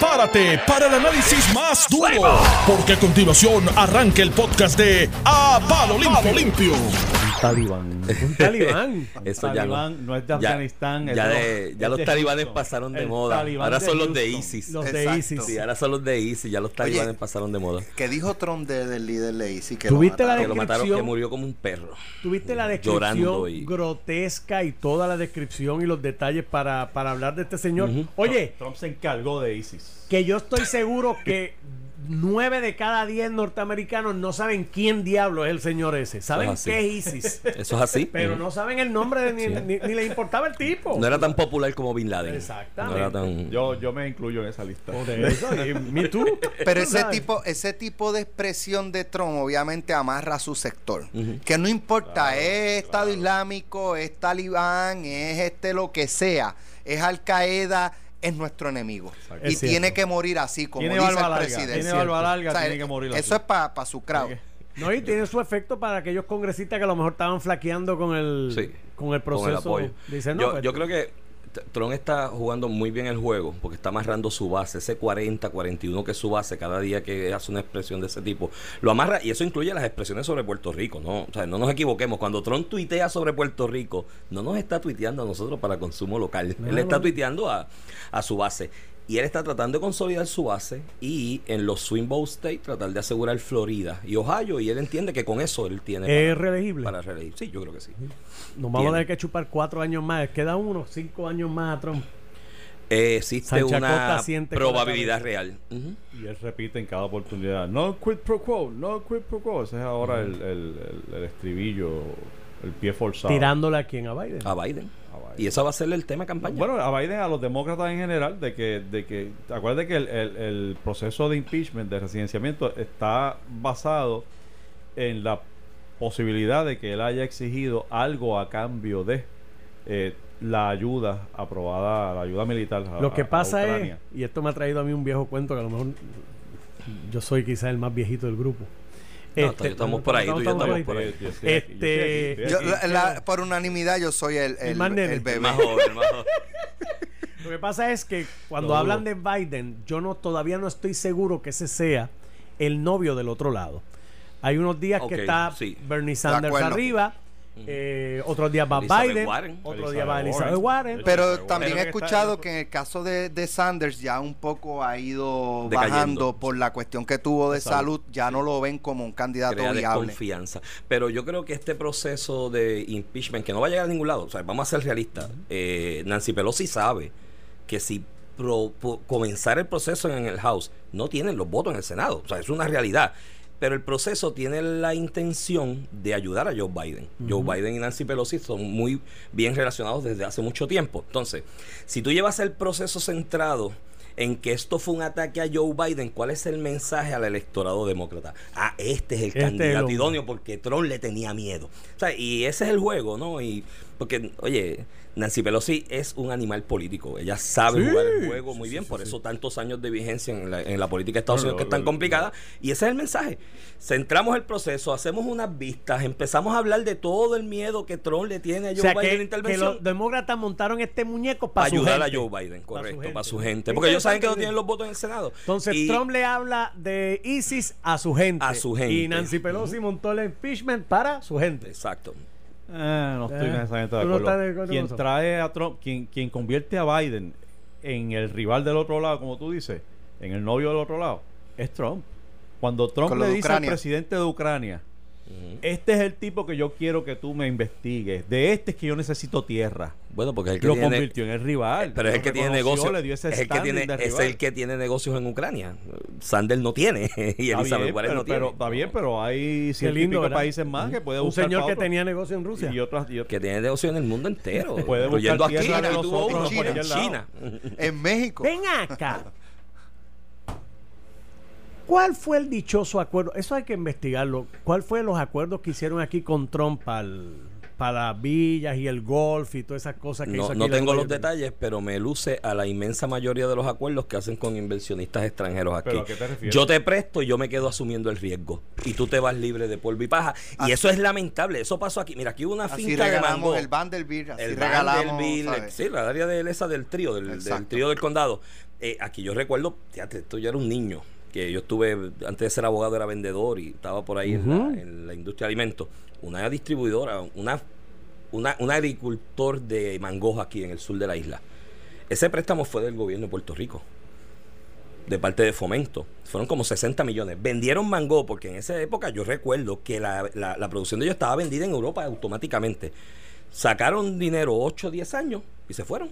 prepárate para el análisis más duro, porque a continuación arranca el podcast de A Palo Limpio. Talibán. Un talibán. Eso Un ya no. talibán no es de Ya- Afganistán. es ya de- ya es los de talibanes Houston. pasaron de El moda. talibán Ahora son los de. ISIS. Los de. ISIS. Sí, ahora son los de ISIS, ya los talibanes Oye, pasaron de moda. ¿Qué dijo Trump de- del líder de ISIS? Que ¿Tuviste lo la Que mataron? lo mataron, que descripción- murió como un perro. Tuviste la Llorando descripción y- grotesca y toda la descripción y los detalles para, para hablar de este señor. Oye, Trump se encargó de ISIS. que yo estoy seguro que nueve de cada diez norteamericanos no saben quién diablo es el señor ese. Saben es qué es ISIS, Eso es así. pero no saben el nombre de ni, ni, ni le importaba el tipo. No era tan popular como Bin Laden. Exactamente. No era tan... Yo, yo me incluyo en esa lista. Por eso, y me too. Pero ese tipo, ese tipo de expresión de Trump obviamente amarra a su sector. Que no importa, es Estado Islámico, es Talibán, es este lo que sea, es Al Qaeda, es nuestro enemigo. Exacto. Y Es cierto. tiene que morir así, como Tiene dice el larga, presidente. tiene barba larga, O sea, tiene que morir Eso es para su crowd. No, y tiene su efecto para aquellos congresistas que a lo mejor estaban flaqueando con el, Sí, con el proceso. apoyo. Dicen, no, yo, pues, yo creo que T- Trump está jugando muy bien el juego porque está amarrando su base, ese 40, 41 que es su base cada día que hace una expresión de ese tipo. Lo amarra y eso incluye las expresiones sobre Puerto Rico, ¿no? O sea, no nos equivoquemos. Cuando Trump tuitea sobre Puerto Rico, no nos está tuiteando a nosotros para consumo local. No, él está tuiteando a, a su base. Y él está tratando de consolidar su base y en los Swing Vote States tratar de asegurar Florida y Ohio. Y él entiende que con eso él tiene ¿Es para, reelegible? para reelegir. Sí, yo creo que sí. Nos vamos tiene. a tener que chupar cuatro años más. Queda uno, cinco años más a Trump. Eh, existe Sancha una probabilidad real. Y él repite en cada oportunidad, no quid pro quo, no quid pro quo. Ese es ahora el, el, el- el estribillo, el pie forzado. Tirándole a quien a Biden. A Biden. Y eso va a ser el tema de campaña. Bueno, a Biden, a los demócratas en general, de que, de que acuérdate que el, el- el proceso de impeachment, de residenciamiento, está basado en la posibilidad de que él haya exigido algo a cambio de eh, la ayuda aprobada, la ayuda militar. a- Lo que a pasa es, y esto me ha traído a mí un viejo cuento que a lo mejor yo soy quizás el más viejito del grupo. No, estamos por ahí, tú y yo estamos por ahí. Este, Yo, la- la- por unanimidad yo soy el, el, más el bebé. más joven, más joven. Lo que pasa es que cuando hablan de Biden, yo no todavía no estoy seguro que ese sea el novio del otro lado. Hay unos días que está sí. Bernie Sanders arriba, eh, otros días va Elizabeth Biden, Warren. otro día va Elizabeth Warren. Warren. Pero también he escuchado que en el caso de, de Sanders ya un poco ha ido Decayendo. bajando por la cuestión que tuvo de Salud. ya no lo ven como un candidato Crea viable. desconfianza. Pero yo creo que este proceso de impeachment, que no va a llegar a ningún lado, o sea, vamos a ser realistas. eh, Nancy Pelosi sabe que si pro- po- comenzar el proceso en el House, no tienen los votos en el Senado. O sea, es una realidad. Pero el proceso tiene la intención de ayudar a Joe Biden. Joe Biden y Nancy Pelosi son muy bien relacionados desde hace mucho tiempo. Entonces, si tú llevas el proceso centrado en que esto fue un ataque a Joe Biden, ¿cuál es el mensaje al electorado demócrata? Ah, este es el Este candidato idóneo porque Trump le tenía miedo. O sea, y ese es el juego, ¿no? Y porque, oye, Nancy Pelosi es un animal político. Ella sabe Sí, jugar el juego muy sí, bien, sí, por eso tantos años de vigencia en la, en la política de Estados No, Unidos que es tan complicada. Y ese es el mensaje. Centramos el proceso, hacemos unas vistas, empezamos a hablar de todo el miedo que Trump le tiene a o Joe sea, Biden en la que, intervención. los demócratas montaron este muñeco para ayudar gente. a Joe Biden, Para su correcto, para su gente. Porque ellos saben que no tienen los votos en el Senado. Entonces Y- Trump le habla de ISIS a su gente. A su gente. Y Nancy Pelosi montó el impeachment para su gente. Exacto. Eh, no estoy Eh, necesariamente de acuerdo. estás de acuerdo quien trae a Trump, quien, quien convierte a Biden en el rival del otro lado, como tú dices, en el novio del otro lado, es Trump. Cuando Trump le dice al presidente de Ucrania, este es el tipo que yo quiero que tú me investigues, de este es que yo necesito tierra. Bueno, porque es el que Lo tiene, convirtió en el rival. Pero es el que tiene negocios. Es el que tiene, es el que tiene negocios en Ucrania. Sanders no tiene. y Elizabeth Warren pero, no tiene. pero- está bien, pero hay ¿verdad? países más que puede Un buscar señor pa' que otro. tenía negocio en Rusia. y otras, y otras- que tiene negocios en el mundo entero. Puede incluyendo buscar aquí. en China. En México. Ven acá. ¿Cuál fue el dichoso acuerdo? Eso hay que investigarlo. ¿Cuál fue los acuerdos que hicieron aquí con Trump para las villas y el golf y todas esas cosas que hizo No, aquí no tengo los detalles, pero me luce a la inmensa mayoría de los acuerdos que hacen con inversionistas extranjeros aquí. ¿Pero a qué te refieres? Yo te presto y yo me quedo asumiendo el riesgo. Y tú te vas libre de polvo y paja. Y Así- eso es lamentable. Eso pasó aquí. Mira, aquí hubo una Así finca de regalamos mango. el Vanderbilt, así el regalamos. Vanderbilt, sí, la área de esa del trío, del, del trío del condado. eh, aquí yo recuerdo, fíjate, esto yo era un niño, que yo estuve, antes de ser abogado era vendedor y estaba por ahí en, la, en la industria de alimentos. Una distribuidora, una, una, un agricultor de mangos aquí en el sur de la isla. Ese préstamo fue del gobierno de Puerto Rico de parte de Fomento. Fueron como 60 millones. Vendieron mango porque en esa época yo recuerdo que la, la, producción de ellos estaba vendida en Europa automáticamente. Sacaron dinero 8 o 10 años y se fueron.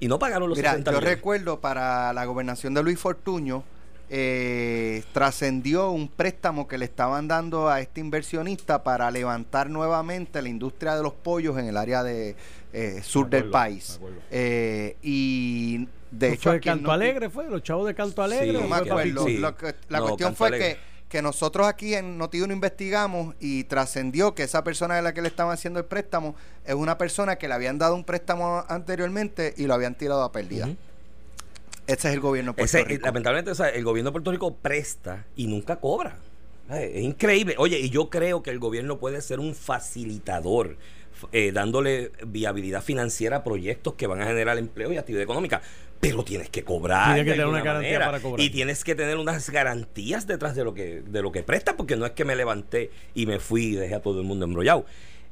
Y no pagaron los Mira, 60 yo millones. recuerdo para la gobernación de Luis Fortuño, eh, trascendió un préstamo que le estaban dando a este inversionista para levantar nuevamente la industria de los pollos en el área de eh, sur del país. Eh, y de ¿Eso hecho fue Canto Alegre, fue los chavos de Canto Alegre. Sí, o no me fue que- acuerdo. sí. Lo que- la No, cuestión Canto fue Alegre. que, que nosotros aquí en Noti1 investigamos y trascendió que esa persona de la que le estaban haciendo el préstamo es una persona que le habían dado un préstamo anteriormente y lo habían tirado a pérdida. Ese es el gobierno de Puerto Ese, eh, Rico. lamentablemente, o sea, el gobierno de Puerto Rico presta y nunca cobra. Es increíble. Oye, y yo creo que el gobierno puede ser un facilitador, eh, dándole viabilidad financiera a proyectos que van a generar empleo y actividad económica. Pero tienes que cobrar. Tiene que tener una garantía manera. para cobrar. Y tienes que tener unas garantías detrás de lo que de lo que presta, porque no es que me levanté y me fui y dejé a todo el mundo embrollado.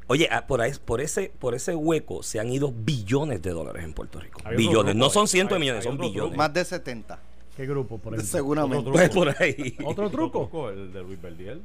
Oye, ah, por, ahí- por ese por ese hueco se han ido billones de dólares en Puerto Rico. Billones. grupo No son cientos de millones, son billones. grupo. Más de 70. ¿Qué grupo, por ejemplo? Seguramente. Otro Pues por ahí. ¿Otro truco? El de Luis Verdiel.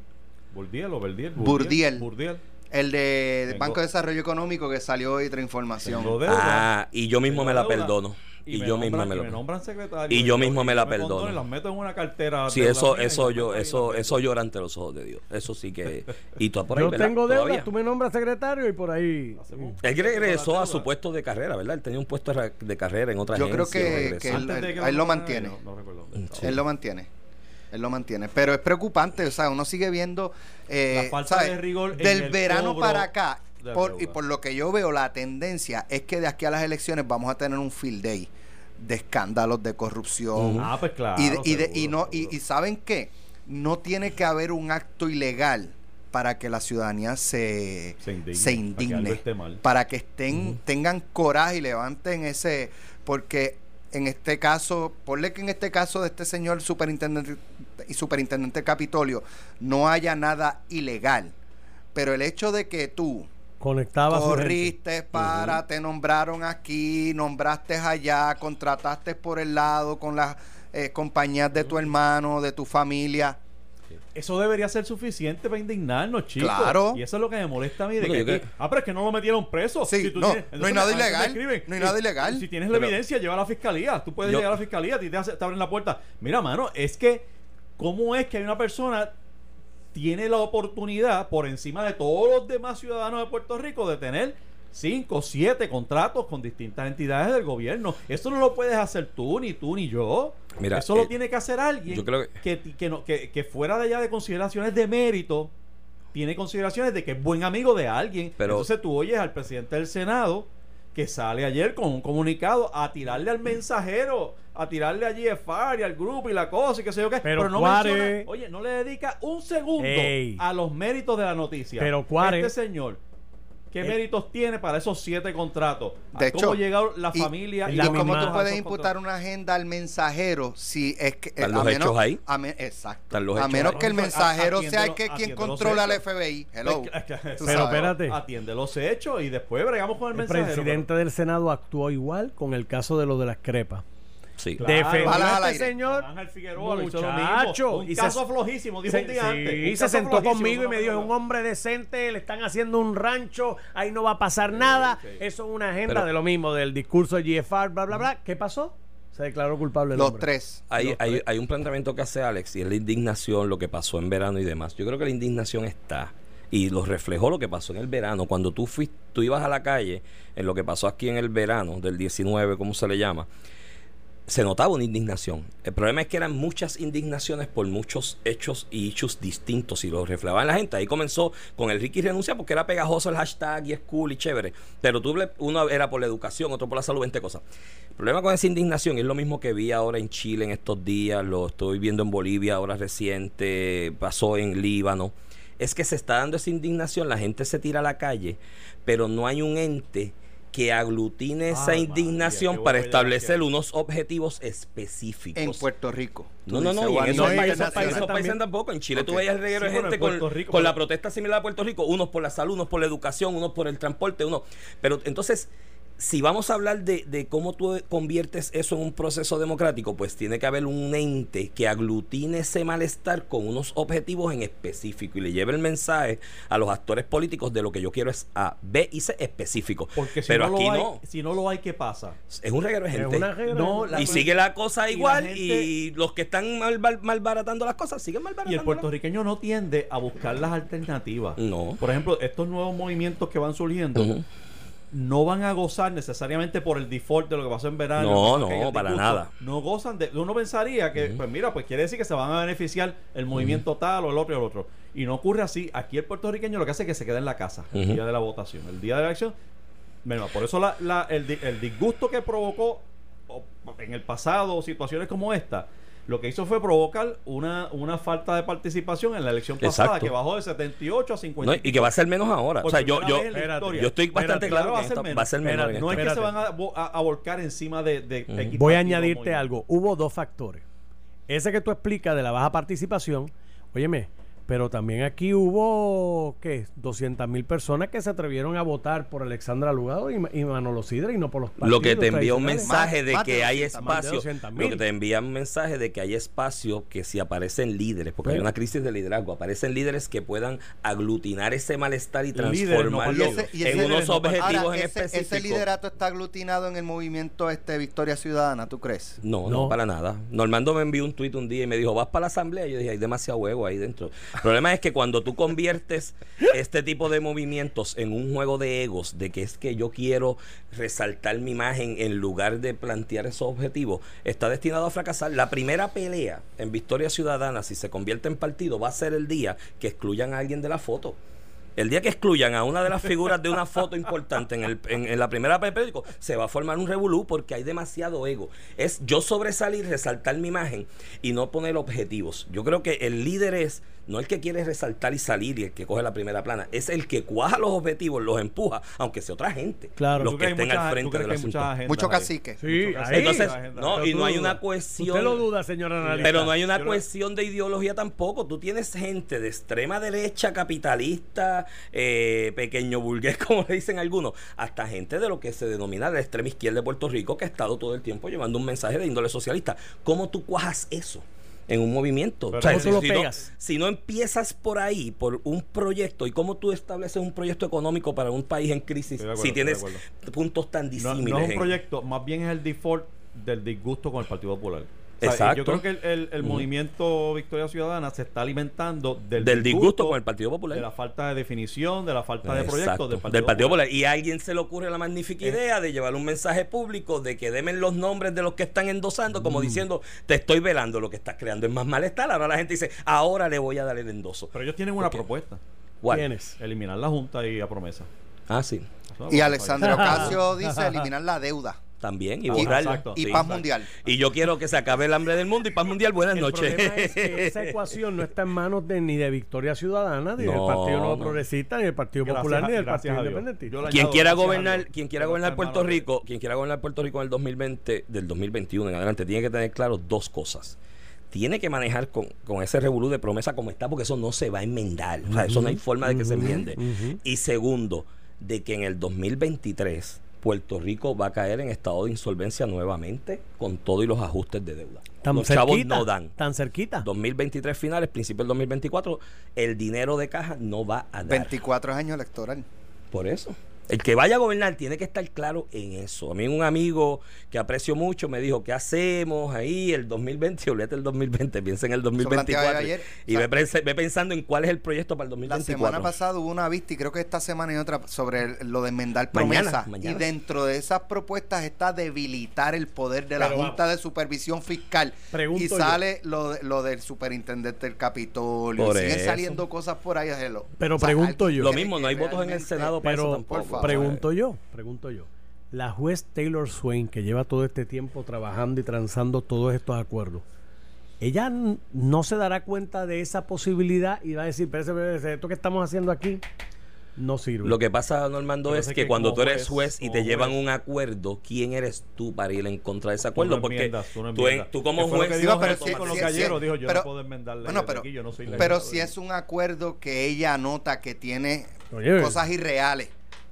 Burdiel o Verdiel. Burdiel. Burdiel. El de Banco de Desarrollo Económico que salió hoy otra información. Ah, y yo mismo me la deuda. perdono. Y, yo mismo nombran- me y lo me nombran secretario. Y yo mismo me la condones, perdono. Las meto en una cartera. Sí, eso, y eso yo, eso, eso llora ante los ojos de Dios. Eso sí que. Y tú por ahí, Yo ¿verdad? tengo deuda, Todavía. tú me nombras secretario y por ahí. Él regresó a su puesto de carrera, ¿verdad? Él tenía un puesto de carrera en otra Yo creo que- él- lo lo mantiene. No, no recuerdo dónde estaba. Sí. Él lo mantiene. Él lo mantiene. Pero es preocupante, o sea, uno sigue viendo. eh, La falta ¿sabes? de rigor en Del el verano cobro para acá. Por- y por lo que yo veo, la tendencia es que de aquí a las elecciones vamos a tener un field day de escándalos de corrupción. Ah, pues claro. y, de- y, de- y seguro, no, y, seguro. y ¿saben qué? No tiene que haber un acto ilegal para que la ciudadanía se, Se indigne, se para que mal. para estén, tengan coraje y levanten ese, porque en este caso, ponle que en este caso de este señor superintendente y superintendente Capitolio no haya nada ilegal, pero el hecho de que tú Conectaba corriste para, te nombraron aquí, nombraste allá, contrataste por el lado con las eh, compañías de tu hermano, de tu familia. Eso debería ser suficiente para indignarnos, chicos. Claro. Y eso es lo que me molesta a mí. De Bueno, que ah, pero es que no lo metieron preso. Sí, tú no, tienes- no hay nada ilegal, no hay y- nada ilegal. Si tienes la Pero- evidencia, lleva a la fiscalía. Tú puedes Yo- llegar a la fiscalía y te, hace- te abren la puerta. Mira, mano, es que, ¿cómo es que hay una persona tiene la oportunidad por encima de todos los demás ciudadanos de Puerto Rico de tener cinco, siete contratos con distintas entidades del gobierno. Eso no lo puedes hacer tú, ni tú, ni yo. Mira, Eso lo eh, tiene que hacer alguien yo creo que, que, no- que- que fuera de allá de consideraciones de mérito, tiene consideraciones de que es buen amigo de alguien. Pero- Entonces tú oyes al presidente del Senado que sale ayer con un comunicado a tirarle al mensajero, a tirarle a GFR y al grupo y la cosa y qué sé yo qué. Pero no Cuare- menciona- oye, no le dedica un segundo Ey. a los méritos de la noticia. Pero Cuare- Este señor, ¿qué Eh. méritos tiene para esos siete contratos? De ¿A hecho, ¿Cómo llegó la y- familia? ¿Y, la cómo misma- tú puedes imputar contratos? una agenda al mensajero si es que Están a los menos- hechos ahí. a me- exacto. Los a hechos menos ahí. que el No, mensajero sea el que quien controla al. FBI. Hello. Es que- Tú Pero sabes. espérate. Atiende los hechos y después bregamos con el, El mensajero. presidente del Senado actuó igual con el caso de lo de las crepas. Sí. Claro. Defendió a este aire. señor. Ángel Figueroa lo hizo lo Muchacho, mismo. Un y se- caso flojísimo, dijo Se, un día sí, antes. Un se sentó conmigo y me dijo, es un hombre decente, le están haciendo un rancho, ahí no va a pasar nada. Eso es una agenda Pero- de lo mismo, del discurso de GFR, bla, bla, bla. ¿Qué pasó? Se declaró culpable el Los hombre. tres. Hay, Los hay, tres. hay un planteamiento que hace Alex y es la indignación, lo que pasó en verano y demás. Yo creo que la indignación está y lo reflejó lo que pasó en el verano. Cuando tú fuiste, tú ibas a la calle, en lo que pasó aquí en el verano del 19, ¿cómo se le llama? Se notaba una indignación. El problema es que eran muchas indignaciones por muchos hechos y hechos distintos y lo reflejaban la gente. Ahí comenzó con el Ricky renuncia porque era pegajoso el hashtag y es cool y chévere. Pero tú, uno era por la educación, otro por la salud, 20 cosas. El problema con esa indignación es lo mismo que vi ahora en Chile en estos días, lo estoy viendo en Bolivia ahora reciente, pasó en Líbano. Es que se está dando esa indignación, la gente se tira a la calle, pero no hay un ente que aglutine esa Ay, indignación para establecer unos objetivos específicos. En Puerto Rico. No, Tú no, dices, no, y en esos países, países tampoco. En Chile tú Ok. veías el reguero Sí, de gente con, Rico, con la protesta similar a Puerto Rico, unos por la salud, unos por la educación, unos por el transporte, unos. Pero entonces, si vamos a hablar de, de cómo tú conviertes eso en un proceso democrático, pues tiene que haber un ente que aglutine ese malestar con unos objetivos en específico y le lleve el mensaje a los actores políticos de lo que yo quiero es A, B y C específico. Porque si Pero no aquí lo hay, no. si no lo hay, ¿qué pasa? Es un reguero de Es gente. No, la- y sigue la cosa y la igual gente- y los que están mal, mal- malbaratando las cosas siguen Y malbaratando. el puertorriqueño no tiende a buscar las alternativas. No. Por ejemplo, estos nuevos movimientos que van surgiendo. No van a gozar necesariamente por el default de lo que pasó en verano. No, no, para nada. No gozan de. Uno pensaría que, pues mira, pues quiere decir que se van a beneficiar el movimiento tal o el otro y el otro. Y no ocurre así. Aquí el puertorriqueño lo que hace es que se queda en la casa el día de la votación. El día de la elección. Bueno, por eso la- la- el, el disgusto que provocó en el pasado situaciones como esta. Lo que hizo fue provocar una, una falta de participación en la elección pasada Exacto. que bajó de 78 a 50. No, y que va a ser menos ahora. O sea, yo, yo, espérate, yo estoy bastante Espérate, claro que va a ser esta- menos. va a ser menor. Espérate, en No es que se van a, vo- a- a volcar encima de, de Voy a añadirte algo. Hubo dos factores. Ese que tú explicas de la baja participación, óyeme, pero también aquí hubo, ¿qué? 200 mil personas que se atrevieron a votar por Alexandra Lugado y, y Manolo Sidre y no por los partidos Lo que te envía un mensaje de que hay 200, más de espacio. 200,000. Lo que te envía un mensaje de que hay espacio que si aparecen líderes, porque hay Pero- una crisis de liderazgo, aparecen líderes que puedan aglutinar ese malestar y no transformarlo partidos. Y ese- y en ese- unos no objetivos Ahora, en ese, específico. ese liderato está aglutinado en el movimiento este Victoria Ciudadana, ¿tú crees? No, no, No. para nada. Normando me envió un tuit un día y me dijo, vas para la asamblea. Y yo dije, hay demasiado huevo ahí dentro. El problema es que cuando tú conviertes este tipo de movimientos en un juego de egos, de que es que yo quiero resaltar mi imagen en lugar de plantear esos objetivos, está destinado a fracasar. La primera pelea en Victoria Ciudadana, si se convierte en partido, va a ser el día que excluyan a alguien de la foto. El día que excluyan a una de las figuras de una foto importante en, el, en, en la primera papel periódico, se va a formar un revolú porque hay demasiado ego. Es yo sobresalir, resaltar mi imagen y no poner objetivos. Yo creo que el líder es no el que quiere resaltar y salir y el que coge la primera plana, es el que cuaja los objetivos, los empuja, aunque sea otra gente. Claro. los ¿Tú que estén mucha- al frente del que hay asunto. Mucho cacique. Sí, mucho cacique. ahí. Entonces, no, Pero y no hay una cuestión. Usted lo duda, señor analista. Pero no hay una cuestión de ideología tampoco. Tú tienes gente de extrema derecha, capitalista, eh, pequeño burgués, como le dicen algunos, hasta gente de lo que se denomina la extrema izquierda de Puerto Rico, que ha estado todo el tiempo llevando un mensaje de índole socialista. ¿Cómo tú cuajas eso? En un movimiento. Pero O sea, ¿cómo tú si, lo no, si no empiezas por ahí, por un proyecto, y cómo tú estableces un proyecto económico para un país en crisis, acuerdo, si tienes puntos tan No, disímiles. no es un proyecto, más bien es el default del disgusto con el Partido Popular. Exacto. Yo creo que el, el- el Ujú. movimiento Victoria Ciudadana se está alimentando del, del disgusto con el Partido Popular. de la falta de definición, de la falta de proyectos Exacto, del Partido, Popular. Y a alguien se le ocurre la magnífica idea de llevar un mensaje público de que demen los nombres de los que están endosando, como diciendo, te estoy velando, lo que estás creando es más malestar. Ahora la gente dice, ahora le voy a dar el endoso. Pero ellos tienen una propuesta. ¿Cuál? ¿Quién es? Eliminar la Junta y a promesa. Ah, sí. Y. Alexandre Ocasio dice eliminar la deuda También, y Ah, exacto. y Sí. paz mundial. Y yo quiero que se acabe el hambre del mundo y paz mundial. Buenas El noches. problema es que esa ecuación no está en manos de, ni de Victoria Ciudadana, ni del No, Partido Nuevo no. Progresista, ni del Partido Gracias Popular, ni del Partido. Independiente. Quien quiera gobernar, quien quiera gobernar Puerto Rico, quien quiera gobernar Puerto Rico en el 2020, del 2021 en adelante, tiene que tener claro dos cosas. Tiene que manejar con, con ese revolú de promesa como está, porque eso no se va a enmendar. O sea, eso no hay forma de que se enmiende. Y segundo, de que en el 2023 Puerto Rico va a caer en estado de insolvencia nuevamente con todo y los ajustes de deuda. Tan los chavos cerquita, no dan. Tan cerquita. 2023 finales, principio del 2024, el dinero de caja no va a dar. 24 años electoral. Por eso. El que vaya a gobernar tiene que estar claro en eso. A mí un amigo que aprecio mucho me dijo, ¿qué hacemos ahí el 2020? Olvídate el 2020, piensa en el planteaba 2024. ayer. Y ve, ve pensando en cuál es el proyecto para el La 2024. semana pasada hubo una vista y creo que esta semana hay otra sobre lo de enmendar promesas. mañana. Y dentro de esas propuestas está debilitar el poder de la Pero Junta de Supervisión Fiscal. Pregunto y yo. sale lo, de- lo del superintendente del Capitolio. Por y siguen eso. saliendo cosas por ahí. hello. Pero pregunto yo. Lo mismo, no hay votos en el Senado para eso Pero tampoco. Pregunto yo, pregunto yo. La juez Taylor Swain, que lleva todo este tiempo trabajando y transando todos estos acuerdos, ella no se dará cuenta de esa posibilidad y va a decir, pero esto que estamos haciendo aquí no sirve. Lo que pasa, Normando, es que que cuando tú eres juez, juez y te llevan un acuerdo, ¿quién eres tú para ir en contra de ese Tú acuerdo? no Porque tú no tú, en- tú como juez... que Digo, pero si- con si- si- dijo, yo pero- no puedo enmendarle Bueno, pero, aquí, yo no soy pero si es un acuerdo que ella nota que tiene Oye. cosas irreales,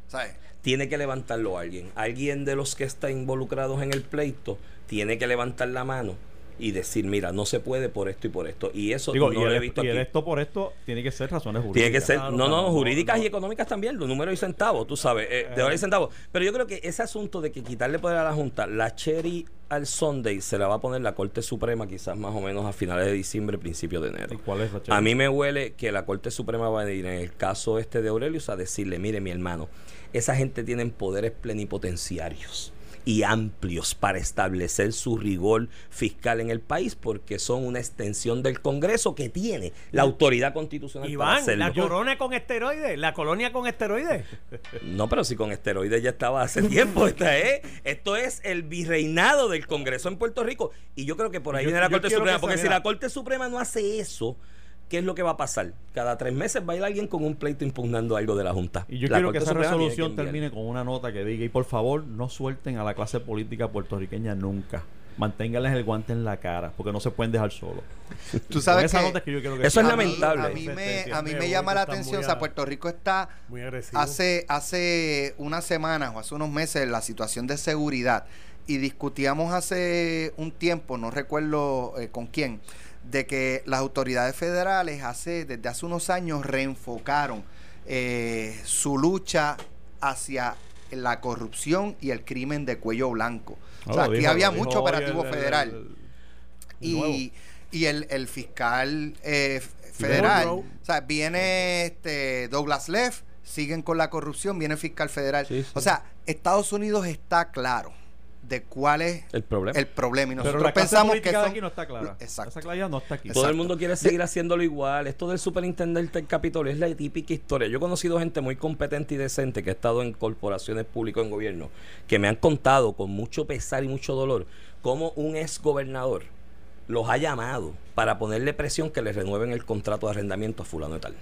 ¿sabes? tiene que levantarlo alguien. Alguien de los que está involucrados en el pleito tiene que levantar la mano y decir, mira, no se puede por esto y por esto. Y eso Digo, no y, lo he visto y el esto por esto tiene que ser razones jurídicas. Tiene que ser, Claro, no, no, claro, jurídicas no. y económicas también, los números y centavos, tú sabes, eh, de dólares y centavos. Pero yo creo que ese asunto de que quitarle poder a la Junta, la cherry al Sunday se la va a poner la Corte Suprema quizás más o menos a finales de diciembre, principios de ¿Y enero. cuál es la A chévere? mí me huele que la Corte Suprema va a ir en el caso este de Aurelius a decirle, mire mi hermano, esa gente tiene poderes plenipotenciarios y amplios para establecer su rigor fiscal en el país porque son una extensión del Congreso que tiene la autoridad constitucional para Iván, hacerlo. la corona con esteroides, la colonia con esteroides. No, pero si con esteroides ya estaba hace tiempo. Esta es, esto es el virreinado del Congreso en Puerto Rico. Y yo creo que por ahí Yo- viene la Corte Suprema. que Porque si la Corte Suprema no hace eso, ¿qué es lo que va a pasar? Cada tres meses va a ir alguien con un pleito impugnando algo de la Junta. Y yo La quiero Corte que esa Suprema resolución que termine con una nota que diga, y por favor, no suelten a la clase política puertorriqueña nunca. Manténganles el guante en la cara, porque no se pueden dejar solos. Tú sabes esa que nota es que yo quiero que Eso es a mí- lamentable. A mí, me, a mí Me llama la atención, o sea, Puerto Rico está Muy agresivo. hace hace unas semanas o hace unos meses la situación de seguridad y discutíamos hace un tiempo, no recuerdo eh, con quién, de que las autoridades federales hace desde hace unos años reenfocaron eh, su lucha hacia la corrupción y el crimen de cuello blanco. O sea, Oh, aquí dijo- había mucho operativo el- federal. el- el nuevo. Y, y el, el fiscal eh, federal, o sea, viene este Douglas Leff, siguen con la corrupción, viene el fiscal federal. Sí, sí. O sea, Estados Unidos está claro de cuál es El problema. el problema. Y Pero nosotros la clase pensamos que política de son- aquí no está clara. Exacto. Esa claridad no está aquí. Todo el mundo quiere seguir haciéndolo igual. Esto del superintendente del Capitolio es la típica historia. Yo he conocido gente muy competente y decente que ha estado en corporaciones públicas en gobierno, que me han contado con mucho pesar y mucho dolor cómo un ex gobernador los ha llamado para ponerle presión que les renueven el contrato de arrendamiento a fulano y tal.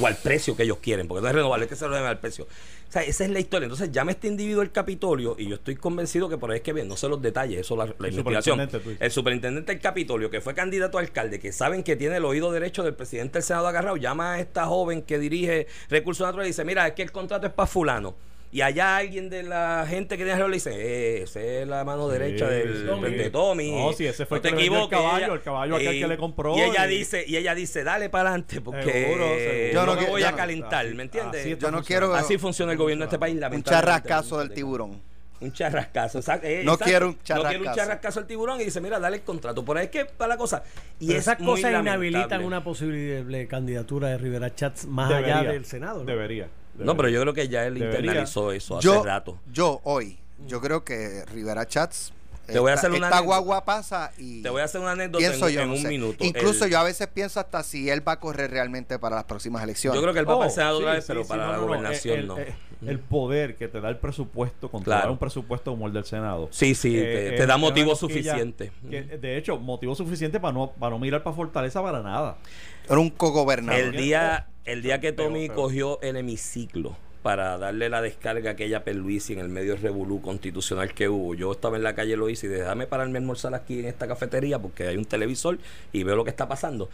O al precio que ellos quieren, porque no es renovarlo, es que se renueven al precio. O sea, esa es la historia. Entonces llama este individuo el Capitolio y yo estoy convencido que por ahí es que bien, no sé los detalles, eso la, la El investigación. superintendente. El superintendente del Capitolio, que fue candidato a alcalde, que saben que tiene el oído derecho del presidente del Senado agarrado, llama a esta joven que dirige recursos naturales y dice, mira, es que el contrato es para fulano. Y allá alguien de la gente que tiene alrededor le dice, eh, esa es la mano Sí, derecha del Tommy. de Tommy. No, si ese fue no el que caballo, ella- el caballo aquel y- que le compró Y ella y- dice, y ella dice, dale para adelante, porque Seguro, seguro. yo no, no me voy yo a no- calentar, así- ¿me entiendes? así Yo no quiero Así funciona el gobierno de este país, un charrascazo del tiburón. Un charrascazo. exacto, eh, No exacto. quiero un No quiero un charrascazo. charrascazo al tiburón y dice, mira, dale el contrato. Por ahí es que está la cosa. Y Pero esas cosas inhabilitan una posible candidatura de Rivera Chats más Debería. allá del Senado. ¿no? Debería. No, pero yo creo que ya él Debería. internalizó eso hace Yo, rato. yo hoy, yo creo que Rivera Chats Te voy a hacer una esta anécdota. guagua pasa y Te voy a hacer una anécdota en, pienso yo en no un sé. minuto. Incluso El- yo a veces pienso hasta si él va a correr realmente para las próximas elecciones. yo creo que él va Oh, para el Senado otra sí, vez, sí, pero sí, para no, la no, no. gobernación el, no. El, el poder que te da el presupuesto, controlar Claro. un presupuesto como el del Senado. Sí, sí, te- te es- da es motivo suficiente. que, de hecho, motivo suficiente para no, para no mirar para Fortaleza para nada. Era un cogobernador. El día, el día que Tommy cogió el hemiciclo para darle la descarga a aquella Perluisi en el medio revolú constitucional que hubo. Yo estaba en la calle lo hice y dije, déjame pararme a almorzar aquí en esta cafetería porque hay un televisor y veo lo que está pasando.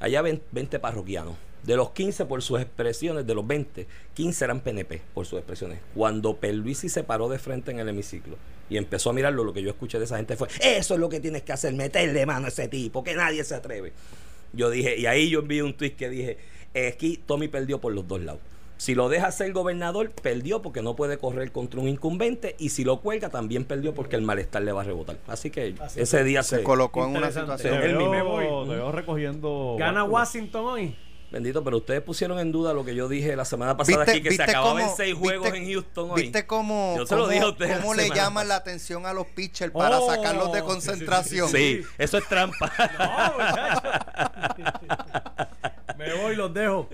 Allá ven 20 parroquianos. De los 15 por sus expresiones, de los 20, 15 eran PNP por sus expresiones. Cuando Perluisi se paró de frente en el hemiciclo y empezó a mirarlo, lo que yo escuché de esa gente fue, eso es lo que tienes que hacer, meterle mano a ese tipo, que nadie se atreve. Yo dije, y ahí yo envié un tweet que dije, aquí Tommy perdió por los dos lados. Si lo deja ser gobernador, perdió porque no puede correr contra un incumbente. Y si lo cuelga, también perdió porque el malestar le va a rebotar. Así que Así ese día se. se colocó en una situación. Te veo, mismo. Me voy. te veo recogiendo. Gana. Washington hoy. Bendito, pero ustedes pusieron en duda lo que yo dije la semana pasada ¿Viste- aquí, que se acababan seis juegos viste- en Houston hoy. ¿Viste cómo, Yo se lo cómo- dije a ustedes la cómo le llaman la atención a los pitchers para Oh, sacarlos de sí, sí, concentración? Sí, eso es trampa. Me voy, los dejo.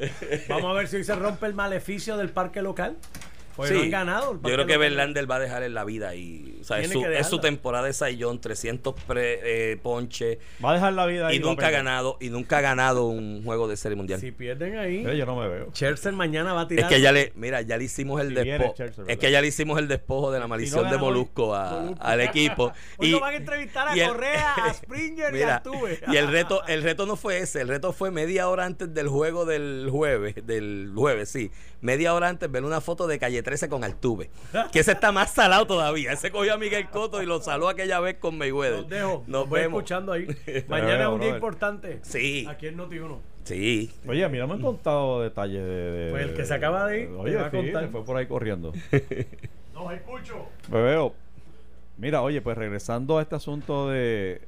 Vamos a ver si hoy se rompe el maleficio del parque local. Pues no han ganado. el Yo creo que. Verlander va a dejar en la vida y sea, es su, es temporada de Sayón, 300 pre, eh, ponches Va a dejar la vida ahí. y nunca ha ganado y nunca ha ganado un juego de serie mundial. Si pierden ahí, Eh, yo no me veo. Scherzer mañana va a Es tirar. que ya le, mira, ya le hicimos el Si despojo. Chelsea, Es que ya le hicimos el despojo de la maldición de Molusco a- Molusco. al equipo. Hoy lo van a entrevistar a y el- Correa, a Springer y a Mira, Altuve. y el reto, el reto no fue ese, el reto fue media hora antes del juego del jueves, del jueves, sí. Media hora antes ver una foto de calle 13 con Altuve. Que ese está más salado todavía. Ese cogió a Miguel Coto y lo saló aquella vez con Mayweather. Los dejo. Nos Nos voy vemos. escuchando ahí. Mañana es un día importante. Sí. Aquí en Noti1. Sí. Oye, a mí no me han contado detalles de. de- Pues el que se acaba de ir, Oye, a sí, contar. fue por ahí corriendo. No, escucho. Me veo. Mira, oye, pues regresando a este asunto de,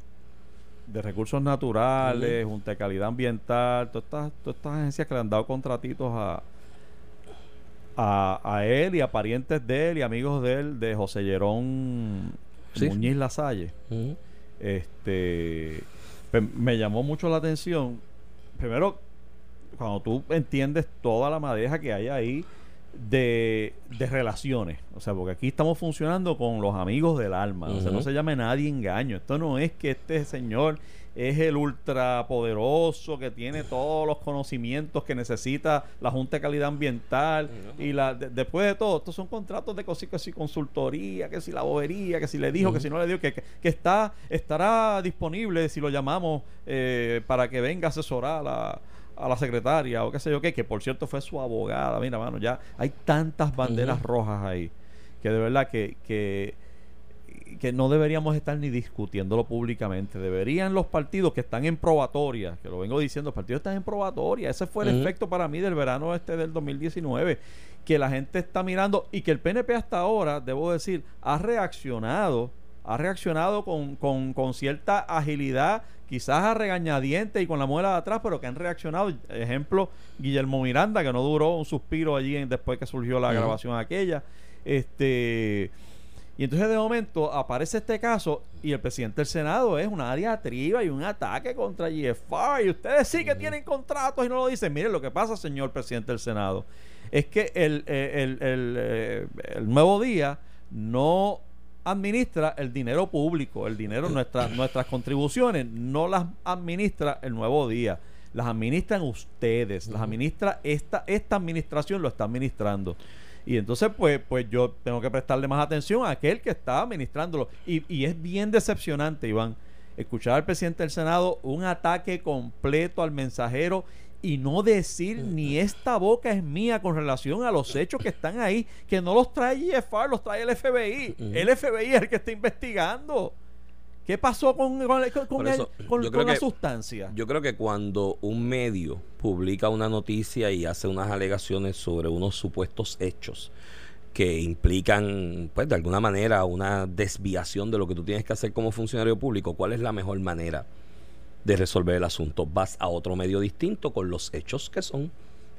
de recursos naturales, junta de calidad ambiental, todas estas, todas estas agencias que le han dado contratitos a, a, a él y a parientes de él y amigos de él, de José Llerón Sí. Muñiz Lasalle. Ujú. Este me llamó mucho la atención. Primero, cuando tú entiendes toda la madeja que hay ahí de, de relaciones. O sea, porque aquí estamos funcionando con los amigos del alma. O sea, no se llame nadie engaño. Esto no es que este señor es el ultrapoderoso que tiene todos los conocimientos que necesita la Junta de Calidad Ambiental. Y la de- después de todo, estos son contratos de cosas que si consultoría, que si la bobería, que si le dijo, que si no le dijo, que, que, que está estará disponible si lo llamamos eh, para que venga a asesorar a la, a la secretaria o qué sé yo qué, que por cierto fue su abogada. Mira, mano, ya hay tantas banderas rojas ahí que de verdad que, que, que no deberíamos estar ni discutiéndolo públicamente. Deberían los partidos que están en probatoria, que lo vengo diciendo, los partidos están en probatoria. Ese fue el efecto para mí del verano este del 2019, que la gente está mirando y que el PNP hasta ahora, debo decir, ha reaccionado, ha reaccionado con, con, con cierta agilidad, quizás a regañadiente y con la muela de atrás, pero que han reaccionado. Ejemplo, Guillermo Miranda, que no duró un suspiro allí en- después que surgió la grabación aquella. Este y entonces de momento aparece este caso y el presidente del Senado es una diatriba y un ataque contra GFR. Y ustedes sí que tienen contratos y no lo dicen. Miren, lo que pasa, señor presidente del Senado, es que el, eh, el, el, eh, el nuevo día no administra el dinero público, el dinero, nuestras, nuestras contribuciones, no las administra el nuevo día. Las administran ustedes, las administra esta, esta administración lo está administrando. Y entonces, pues, pues yo tengo que prestarle más atención a aquel que está administrándolo. Y, y es bien decepcionante, Iván, escuchar al presidente del Senado un ataque completo al mensajero y no decir ni esta boca es mía con relación a los hechos que están ahí, que no los trae GFR, los trae el FBI. El FBI es el que está investigando. ¿Qué pasó con, con, el- la que- sustancia? Yo creo que cuando un medio publica una noticia y hace unas alegaciones sobre unos supuestos hechos que implican, pues, de alguna manera, una desviación de lo que tú tienes que hacer como funcionario público, ¿cuál es la mejor manera de resolver el asunto? Vas a otro medio distinto con los hechos que son.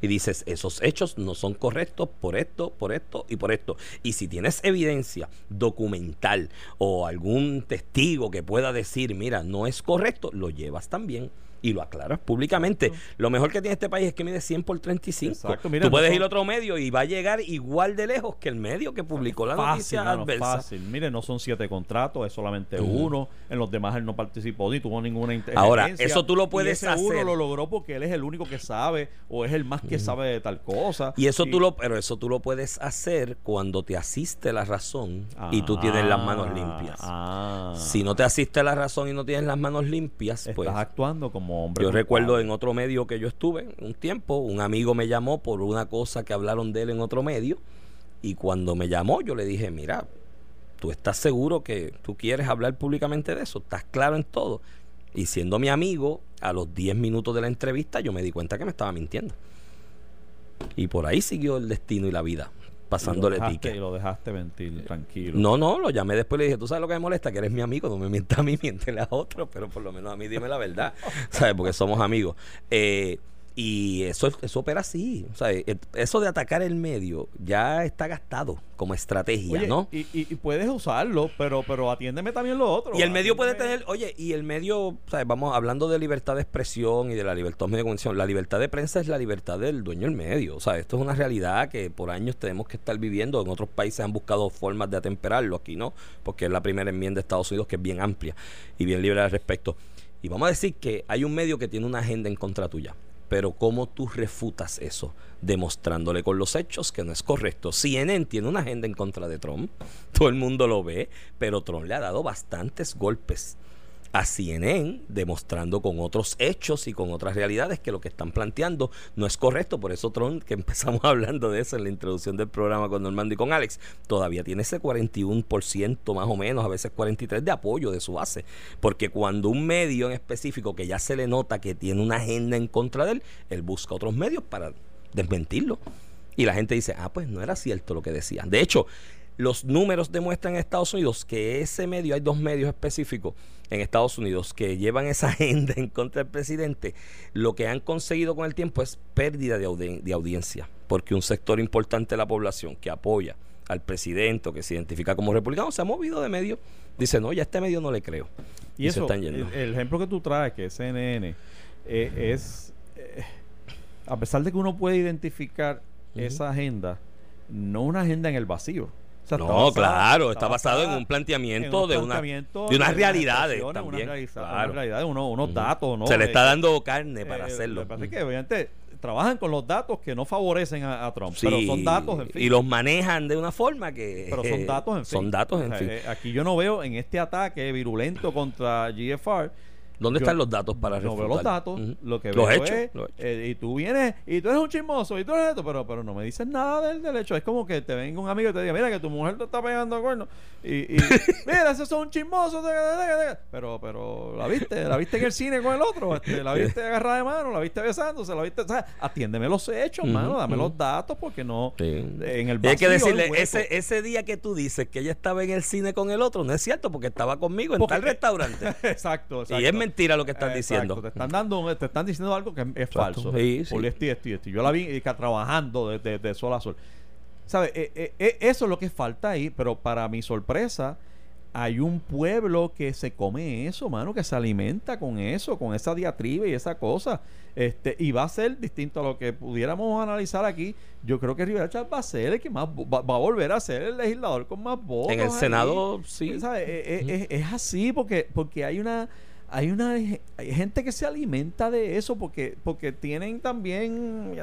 Y dices, esos hechos no son correctos por esto, por esto y por esto. Y si tienes evidencia documental o algún testigo que pueda decir, mira, no es correcto, lo llevas también y lo aclaras públicamente. Lo mejor que tiene este país es que mide 100 por 35. Exacto, mira, Tú puedes ir a otro medio y va a llegar igual de lejos que el medio que publicó la fácil, noticia mano, adversa. fácil. Mire, no son siete contratos, es solamente uno. En los demás él no participó ni tuvo ninguna inter- Ahora, eso tú lo Y puedes ese uno hacer. lo logró porque él es el único que sabe o es el más que sabe de tal cosa. Y eso tú lo, pero eso tú lo puedes hacer cuando te asiste la razón y tú tienes las manos Ah, limpias. ah. Si no te asiste la razón y no tienes las manos limpias, Estás pues actuando como hombre. yo culpable. recuerdo en otro medio que yo estuve un tiempo, un amigo me llamó por una cosa que hablaron de él en otro medio y cuando me llamó yo le dije, mira, ¿tú estás seguro que tú quieres hablar públicamente de eso? ¿Estás claro en todo? Y siendo mi amigo, a los 10 minutos de la entrevista yo me di cuenta que me estaba mintiendo. Y por ahí siguió el destino y la vida, Y lo pasándole dejaste- ticket. Y lo dejaste mentir, tranquilo. No, no, lo llamé después y le dije, tú sabes lo que me molesta, que eres mi amigo, no me mientas a mí, miéntele a otro, pero por lo menos a mí dime la verdad, ¿sabes? Porque somos amigos. Eh, Y eso, eso opera así. O sea, eh, eso de atacar el medio ya está gastado como estrategia, Oye, ¿no? Y, y- y puedes usarlo, pero, pero atiéndeme también lo otro. Y el medio puede tener, oye, y el medio, ¿sabes? vamos hablando de libertad de expresión y de la libertad de medio de comunicación. La libertad de prensa es la libertad del dueño del medio. O sea, esto es una realidad que por años tenemos que estar viviendo. En otros países han buscado formas de atemperarlo, aquí no, porque es la primera enmienda de Estados Unidos que es bien amplia y bien libre al respecto. Y vamos a decir que hay un medio que tiene una agenda en contra tuya. Pero ¿cómo tú refutas eso? Demostrándole con los hechos que no es correcto. CNN tiene una agenda en contra de Trump. Todo el mundo lo ve. Pero Trump le ha dado bastantes golpes a CNN, demostrando con otros hechos y con otras realidades que lo que están planteando no es correcto. Por eso Trump, que empezamos hablando de eso en la introducción del programa con Normando y con Alex, todavía tiene ese 41% más o menos, a veces 43% de apoyo de su base. Porque cuando un medio en específico que ya se le nota que tiene una agenda en contra de él, él busca otros medios para desmentirlo. Y la gente dice, ah, pues no era cierto lo que decían. De hecho, los números demuestran en Estados Unidos que ese medio, hay dos medios específicos en Estados Unidos que llevan esa agenda en contra del presidente, lo que han conseguido con el tiempo es pérdida de, audi- de audiencia, porque un sector importante de la población que apoya al presidente o que se identifica como republicano se ha movido de medio, dice, no, ya a este medio no le creo. Y, eso, están yendo. El, el ejemplo que tú traes, que es CNN, eh, es. eh, a pesar de que uno puede identificar esa agenda, no una agenda en el vacío. Sea, No, claro, está basado en un planteamiento en unos de una- planteamientos, de unas realidades también, Unas, realiza- claro. realidades, unos, datos, ¿no? Se le está dando carne para eh, hacerlo. Pasa es que obviamente trabajan con los datos que no favorecen a, a Trump, Sí, pero son datos, en fin. Y los manejan de una forma que... pero son datos, en fin. Son datos, en O sea, fin. eh, aquí yo no veo en este ataque virulento contra GFR ¿Dónde yo están los datos para no veo los datos, Ujú. lo que Los veo hechos, es, los hechos. eh, y tú vienes, y tú eres un chismoso, y tú eres esto, pero, pero no me dices nada del, del hecho. Es como que te venga un amigo y te diga, mira que tu mujer te está pegando cuernos, y, y mira, ese es un chismoso, te- te- te- te- pero, pero la viste, la viste en el cine con el otro, este, la viste agarrada de mano, la viste besándose, la viste, o sea, atiéndeme los hechos, Ujú, mano, dame los datos, porque no, Sí. en el Y hay que vacío decirle, ese, ese día que tú dices que ella estaba en el cine con el otro, no es cierto, porque estaba conmigo en Porque- tal restaurante. exacto, exacto. y es mentira lo que Exacto, diciendo. Te están dando, te están diciendo algo que es Exacto. falso. Sí, sí. Esto esto esto. Yo la vi trabajando de, de- de sol a sol. ¿Sabes? Eh, eh, eh, eso es lo que falta ahí, pero para mi sorpresa, hay un pueblo que se come eso, mano, que se alimenta con eso, con esa diatriba y esa cosa. Este, y va a ser distinto a lo que pudiéramos analizar aquí. Yo creo que Rivera Chat va a ser el que más va, va a volver a ser el legislador con más votos. En el ahí. Senado, sí. ¿Sabes? Eh, eh, eh, es así porque, porque hay una hay una hay gente que se alimenta de eso porque porque tienen también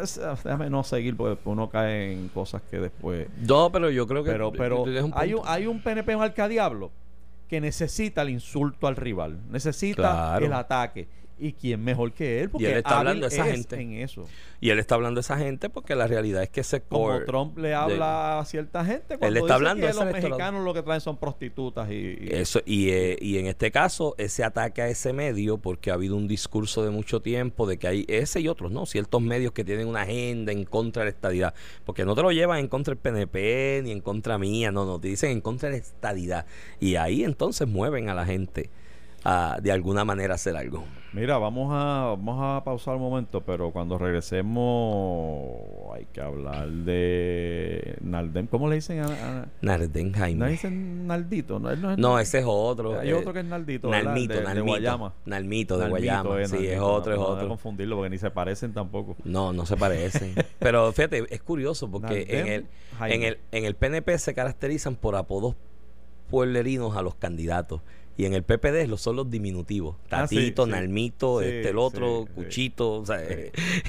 déjame no seguir porque uno cae en cosas que después No, pero yo creo que... pero pero un hay un, hay un PNP Alcadiablo que necesita el insulto al rival necesita Claro. el ataque y quién mejor que él porque él está hablando de esa es gente. en eso Y él está hablando de esa gente porque la realidad es que ese como core Trump le habla a cierta gente cuando está dice hablando que los mexicanos lo que traen son prostitutas y, y- Eso, y, eh, y en este caso, ese ataque a ese medio, porque ha habido un discurso de mucho tiempo de que hay ese y otros, ¿no? Ciertos medios que tienen una agenda en contra de la estadidad, porque no te lo llevan en contra del PNP ni en contra mía, no, no, te dicen en contra de la estadidad. Y ahí entonces mueven a la gente a de alguna manera hacer algo. Mira, vamos a, vamos a pausar un momento, pero cuando regresemos hay que hablar de Naldem. ¿Cómo le dicen a, a- Narden no Jaime. le dicen Naldito? No, no es No, ese es otro. Hay eh, otro que es Naldito. Nalmito, de, de Nalmito. Guayama. Nalmito de Nalmito, Guayama. eh, sí, es otro, no, es no, no otro. confundirlo porque ni se parecen tampoco. No, no se parecen. Pero fíjate, es curioso porque en el, Jaime. en, el, en el PNP se caracterizan por apodos pueblerinos a los candidatos. Y en el PPD los son los diminutivos. Ah, sí, Tatito, sí. Nalmito, Sí, este, el otro, sí, sí. Cuchito. O sea, Sí.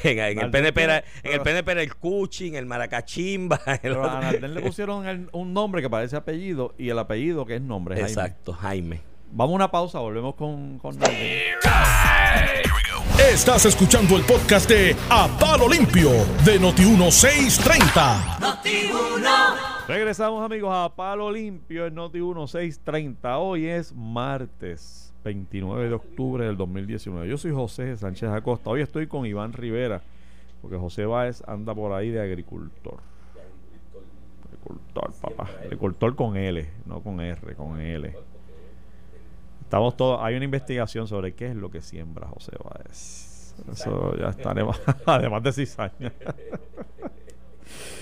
en, en el PNP era, tiene- en el PNP era el Cuchin, el Maracachimba. el Pero otro- a Naldem le pusieron el- un nombre que parece apellido y el apellido que es nombre. Jaime. Exacto, Jaime. Vamos a una pausa, volvemos con, con. Estás escuchando el podcast de A Palo Limpio de Noti1630. Regresamos amigos a Palo Limpio en Noti 1630. Hoy es martes 29 de octubre del 2019. Yo soy José Sánchez Acosta. Hoy estoy con Iván Rivera, porque José Báez anda por ahí de agricultor. Agricultor, papá. Agricultor con L, no con R, con L. Estamos todos, hay una investigación sobre qué es lo que siembra José Báez. Eso ya está además de cizaña.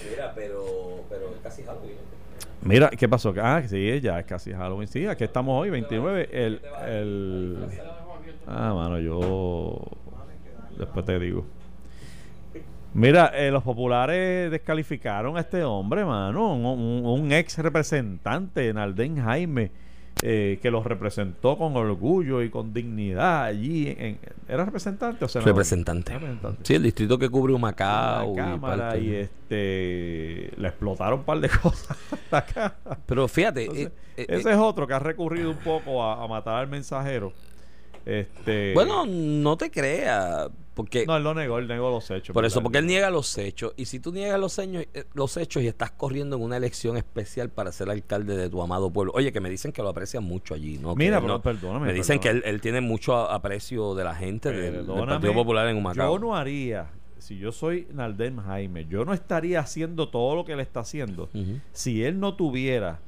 Mira, pero, pero es casi Halloween. Mira, ¿qué pasó? Ah, sí, ya es casi Halloween. Sí, aquí estamos hoy, 29. El, el... Ah, mano, yo... Después te digo. Mira, eh, los populares descalificaron a este hombre, mano. Un, un, ex representante, Nalden Jaime, eh, que los representó con orgullo y con dignidad allí. En, ¿Era representante o senador? Representante. representante. Sí, el distrito que cubre Humacao. La cámara y, este le explotaron un par de cosas acá. Pero fíjate. Eh, ese es otro que ha recurrido un poco a, a matar al mensajero. Este, bueno, no te creas. Porque, no, él lo negó, él negó los hechos. Por eso, porque él niega los hechos. Y si tú niegas los, hechos, eh, los hechos y estás corriendo en una elección especial para ser alcalde de tu amado pueblo. Oye, que me dicen que lo aprecian mucho allí. ¿no? Mira, pero perdóname. Me dicen que él, tiene mucho aprecio de la gente del, Partido Popular en Humacao. Yo no haría, si yo soy Naldem Jaime, yo no estaría haciendo todo lo que él está haciendo si él no tuviera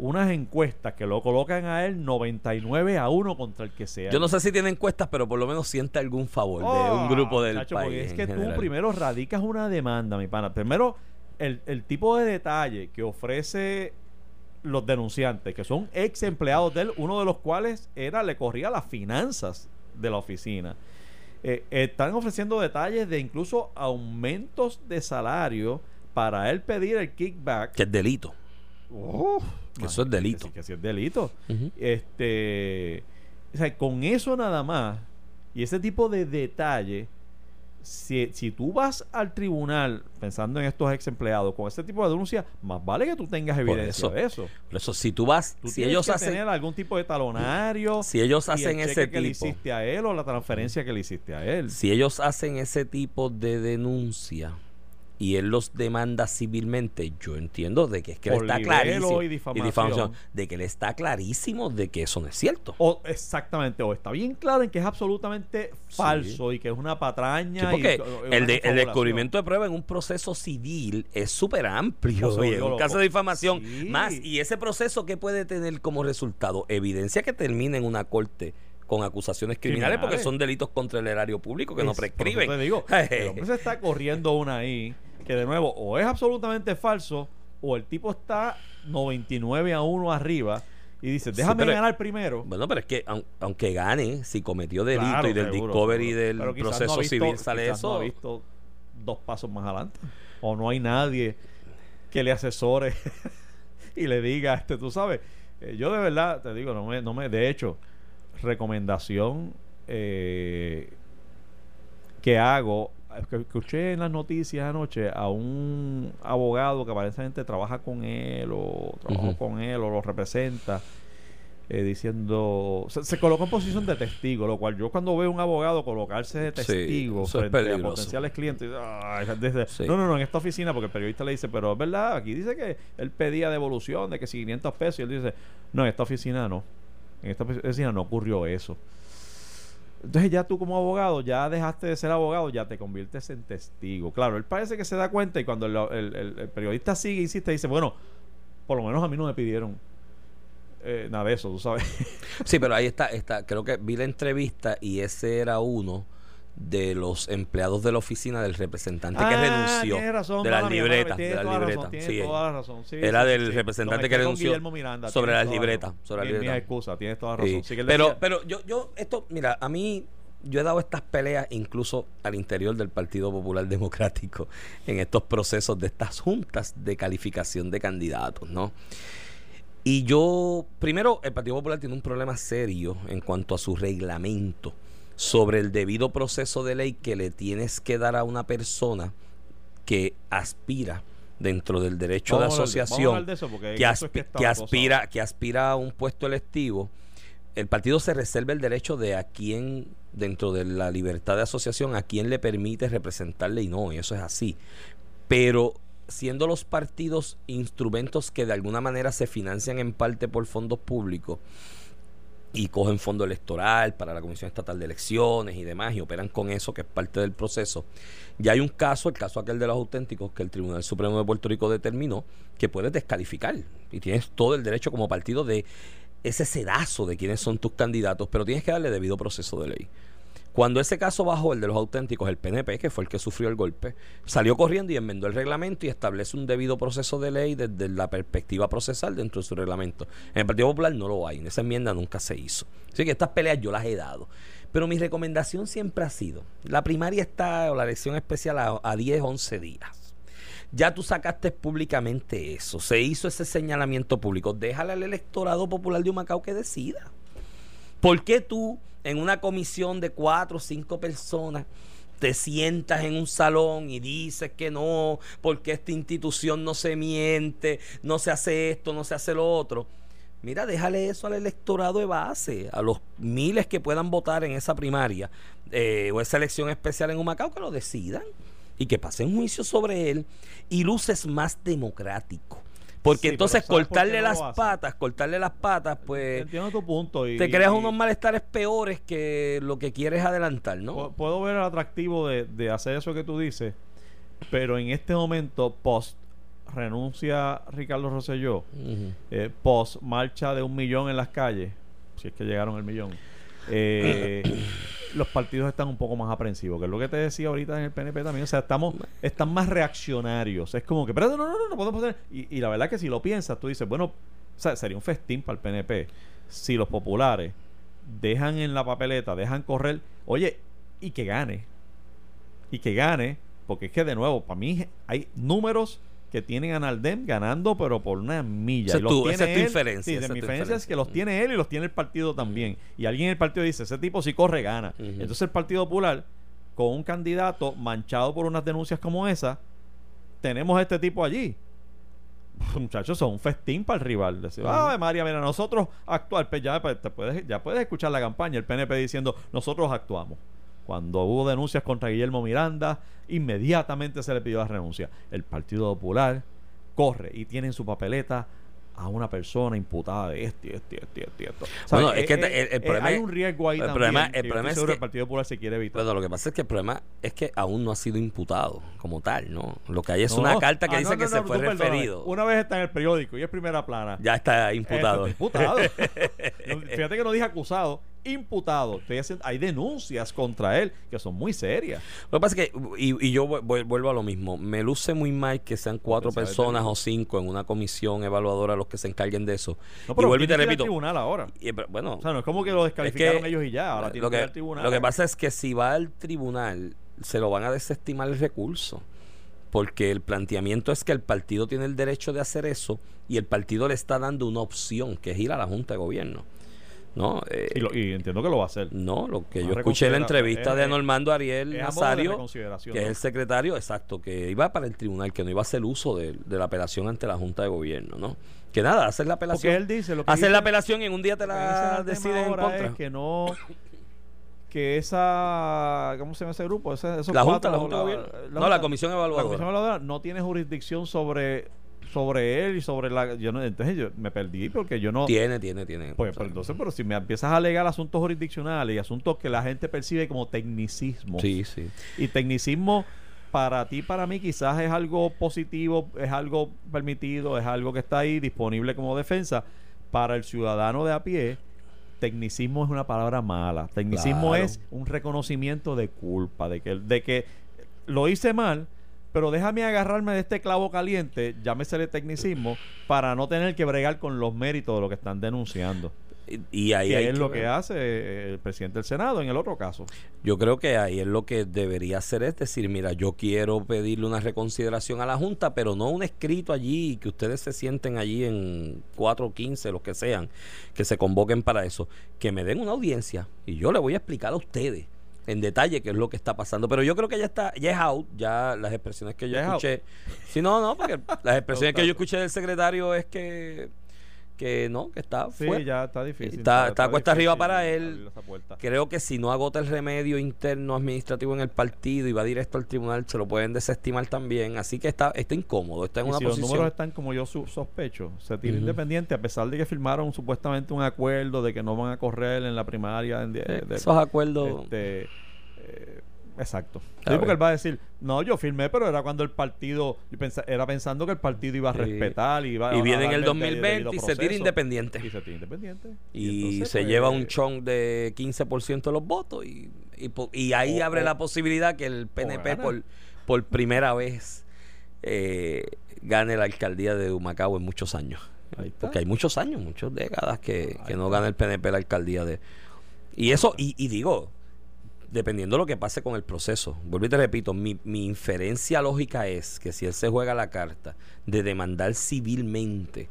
unas encuestas que lo colocan a él 99 a 1 contra el que sea. Yo no sé si tiene encuestas, pero por lo menos siente algún favor de un grupo del país. Es que tú primero radicas una demanda, mi pana. Primero, el, el tipo de detalle que ofrece los denunciantes, que son ex empleados de él, uno de los cuales era, le corría las finanzas de la oficina. Eh, están ofreciendo detalles de incluso aumentos de salario para él pedir el kickback. Que es delito que eso es delito. Que, sí es delito. Este. O sea, con eso nada más, y ese tipo de detalle, si, si tú vas al tribunal pensando en estos ex empleados con ese tipo de denuncia, más vale que tú tengas evidencia de eso. Por eso, si tú vas, si ellos que hacen tener algún tipo de talonario, si ellos hacen ese que le hiciste a él o la transferencia que le hiciste a él, si ellos hacen ese tipo de denuncia, y él los demanda civilmente, yo entiendo de que es que él está clarísimo y difamación. de que él está clarísimo de que eso no es cierto. O exactamente, o está bien claro en que es absolutamente falso y que es una patraña. porque el, el descubrimiento de prueba en un proceso civil es súper amplio. en un caso de difamación más y ese proceso que puede tener como resultado evidencia que termina en una corte con acusaciones criminales, porque son delitos contra el erario público que no prescriben. Te digo, el hombre se está corriendo una ahí que de nuevo o es absolutamente falso o el tipo está 99 a 1 arriba y dice, déjame ganar primero. Bueno, pero es que aunque gane, si cometió delito y del discovery del proceso civil sale eso. No ha visto dos pasos más adelante. O no hay nadie que le asesore y le diga, este, tú sabes, eh, yo de verdad te digo, no me, no me de hecho, recomendación eh, que hago escuché en las noticias anoche a un abogado que aparentemente trabaja con él o trabajó con él o lo representa eh, diciendo se, colocó en posición de testigo lo cual yo cuando veo un abogado colocarse de testigo frente a potenciales clientes no no no en esta oficina porque el periodista le dice pero es verdad aquí dice que él pedía devolución de que si 500 pesos y él dice no en esta oficina no en esta oficina no ocurrió eso entonces ya tú como abogado, ya dejaste de ser abogado, ya te conviertes en testigo. Claro, él parece que se da cuenta y cuando el, periodista sigue, insiste, dice, bueno, por lo menos a mí no me pidieron eh, nada de eso, tú sabes. Sí, pero ahí está, está, creo que vi la entrevista y ese era uno de los empleados de la oficina del representante que ah, renunció de las libretas de las libretas. sí, toda la razón. era del representante que renunció sobre las libretas sobre las excusa tienes toda la razón. Pero pero yo yo esto mira a mí yo he dado estas peleas incluso al interior del Partido Popular Democrático en estos procesos de estas juntas de calificación de candidatos, ¿no? Y yo, primero, el Partido Popular tiene un problema serio en cuanto a su reglamento sobre el debido proceso de ley que le tienes que dar a una persona que aspira dentro del derecho de asociación que, aspira que aspira a un puesto electivo el partido se reserva el derecho de a quién dentro de la libertad de asociación a quién le permite representarle y no y eso es así. Pero siendo los partidos instrumentos que de alguna manera se financian en parte por fondos públicos y cogen fondo electoral para la Comisión Estatal de Elecciones y demás y operan con eso que es parte del proceso. Ya hay un caso, el caso aquel de los auténticos, que el Tribunal Supremo de Puerto Rico determinó que puedes descalificar y tienes todo el derecho como partido de ese sedazo de quiénes son tus candidatos, pero tienes que darle debido proceso de ley. Cuando ese caso bajó, el de los auténticos, el PNP, que fue el que sufrió el golpe, salió corriendo y enmendó el reglamento y establece un debido proceso de ley desde la perspectiva procesal dentro de su reglamento. En el Partido Popular no lo hay, en esa enmienda nunca se hizo. Así que estas peleas yo las he dado. Pero mi recomendación siempre ha sido, la primaria está, o la elección especial, a, a 10, 11 días. Ya tú sacaste públicamente eso, se hizo ese señalamiento público. Déjale al electorado popular de Humacao que decida. ¿Por qué tú, en una comisión de cuatro o cinco personas, te sientas en un salón y dices que no, porque esta institución no se miente, no se hace esto, no se hace lo otro? Mira, déjale eso al electorado de base, a los miles que puedan votar en esa primaria eh, o esa elección especial en Humacao, que lo decidan y que pasen juicio sobre él y luces más democrático. Porque Sí, entonces pero ¿sabes por qué cortarle las patas, cortarle las patas, pues Entiendo tu punto. Y, te creas y unos malestares peores que lo que quieres adelantar, ¿no? Puedo ver el atractivo de, de hacer eso que tú dices, pero en este momento, post renuncia Ricardo Rosselló, Ujú. eh, post marcha de un millón en las calles, si es que llegaron el millón, eh, los partidos están un poco más aprensivos, que es lo que te decía ahorita en el PNP también, o sea, estamos, están más reaccionarios, es como que, pero no, no, no, no podemos hacer, y, y la verdad que si lo piensas, tú dices, bueno, o sea, sería un festín para el PNP si los populares dejan en la papeleta, dejan correr, oye, y que gane, y que gane, porque es que de nuevo, para mí hay números que tienen a Naldem ganando, pero por una milla. Esa y los tu- tiene esa es tu él. inferencia, Sí, esa mi tu inferencia es inferencia. que los tiene él y los tiene el partido también. Y alguien en el partido dice, ese tipo si corre, gana. Entonces el Partido Popular, con un candidato manchado por unas denuncias como esa, tenemos a este tipo allí. Muchachos, son un festín para el rival. Decir, "Ay, María, mira, nosotros actuar, pues ya, pues, te puedes, ya puedes escuchar la campaña, el PNP diciendo, nosotros actuamos. Cuando hubo denuncias contra Guillermo Miranda, inmediatamente se le pidió la renuncia. El Partido Popular corre y tiene en su papeleta a una persona imputada de esto esto esto esto. Bueno, es que eh, el- el eh, problema hay un riesgo ahí el también. problema- el problema es que- el Partido Popular se quiere evitar. Bueno, lo que pasa es que el problema es que aún no ha sido imputado como tal, ¿no? Lo que hay es No, una no. carta que Ah, dice no, que se fue referido. Una vez está en el periódico y es primera plana. Ya está imputado. Imputado. Fíjate que no dije acusado, imputado. Hay denuncias contra él que son muy serias. Lo que pasa es que, y, y yo vu- vu- vuelvo a lo mismo, me luce muy mal que sean cuatro personas o cinco en una comisión evaluadora los que se encarguen de eso. No, y pero vuelvo y te que repito. tribunal ahora. y, pero, bueno, O sea, no es como que lo descalificaron ellos y ya. Ahora tiene lo, que ir que, al tribunal. lo que pasa es que si va al tribunal, se lo van a desestimar el recurso. Porque el planteamiento es que el partido tiene el derecho de hacer eso y el partido le está dando una opción, que es ir a la Junta de Gobierno. ¿No? Eh, y, lo- y entiendo que lo va a hacer. no, lo que yo escuché en la entrevista es- de Normando Ariel Nazario, que es el secretario, exacto, que iba para el tribunal, que no iba a hacer uso de, de la apelación ante la Junta de Gobierno, ¿no? Que nada, hacer la apelación. Porque él dice lo que hacer dice- la apelación y en un día te la deciden en contra. es que no que esa ¿cómo se llama ese grupo? Ese- esos La Junta, cuatro, la Junta de Gobierno. No, la Comisión Evaluadora. La Comisión Evaluadora no tiene jurisdicción sobre sobre él y sobre la yo no, entonces yo me perdí porque yo no Tiene, tiene, tiene. pues, pero entonces pero si me empiezas a alegar asuntos jurisdiccionales y asuntos que la gente percibe como tecnicismo Sí, sí. y tecnicismo para ti, para mí, quizás es algo positivo, es algo permitido, es algo que está ahí disponible como defensa. Para el ciudadano de a pie, tecnicismo es una palabra mala. Tecnicismo Claro. es un reconocimiento de culpa, de que, de que lo hice mal, pero déjame agarrarme de este clavo caliente, llámesele tecnicismo, para no tener que bregar con los méritos de lo que están denunciando. Y, ahí que hay es que lo ver. que hace eh, el presidente del Senado en el otro caso. Yo creo que ahí es lo que debería hacer es decir, mira, yo quiero pedirle una reconsideración a la Junta, pero no un escrito allí, que ustedes se sienten allí en 4 o 15, los que sean, que se convoquen para eso, que me den una audiencia y yo le voy a explicar a ustedes en detalle qué es lo que está pasando. Pero yo creo que ya está, ya es out, ya las expresiones que yo escuché. Si no, no, porque las expresiones que yo escuché del secretario es que, que no, que está Sí, fuera. ya está difícil. Está- está cuesta arriba para él. Creo que si no agota el remedio interno administrativo en el partido y va directo al tribunal, se lo pueden desestimar también. Así que está, está incómodo, está en Y una si los posición. números están como yo su- sospecho, se tira Ujú. independiente a pesar de que firmaron supuestamente un acuerdo de que no van a correr en la primaria. en- de- de- esos acuerdos. este, exacto. Sí, porque él va a decir, no, yo firmé, pero era cuando el partido, era pensando que el partido iba a Sí. respetar y iba y a viene en el darle de- 2020 debido y se tira independiente. Y se tira independiente. Y entonces, se pues, lleva un chunk de 15% de los votos y, y, y ahí O- abre o- la posibilidad que el PNP por, por primera vez eh, gane la alcaldía de Humacao en muchos años. Porque hay muchos años, muchas décadas que, que no gana el PNP la alcaldía de... Y eso, y, y digo, dependiendo de lo que pase con el proceso, vuelvo y te repito, mi, mi inferencia lógica es que si él se juega la carta de demandar civilmente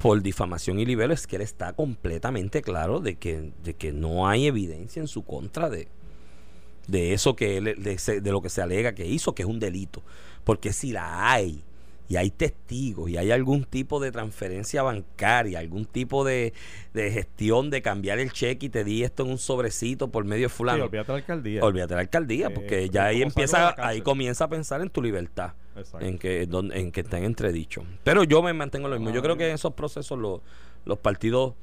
por difamación y libelo, es que él está completamente claro de que, de que no hay evidencia en su contra de, de eso que él, de, de lo que se alega que hizo, que es un delito. Porque si la hay, y hay testigos, y hay algún tipo de transferencia bancaria, algún tipo de, de gestión de cambiar el cheque y te di esto en un sobrecito por medio de Sí, fulano. olvídate la alcaldía. Olvídate la alcaldía, Eh, porque ya ahí ¿cómo salgo de la empieza, ahí comienza a pensar en tu libertad, Exacto. en que, en que está en entredicho. Pero yo me mantengo en lo mismo. Yo creo que en esos procesos lo- los partidos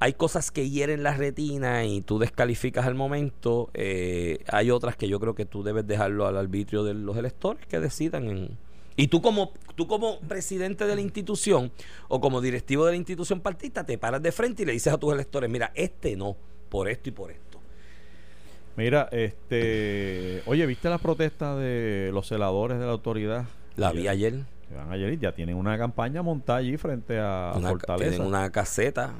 hay cosas que hieren la retina y tú descalificas al momento. eh, hay otras que yo creo que tú debes dejarlo al arbitrio de los electores que decidan. En, y tú como, tú como presidente de la institución o como directivo de la institución partista te paras de frente y le dices a tus electores, mira, este no, por esto y por esto. Mira, este. Oye, ¿viste las protestas de los celadores de la autoridad? La vi ayer. Van ayer y ya tienen una campaña montada allí frente a Una, Fortaleza. tienen una caseta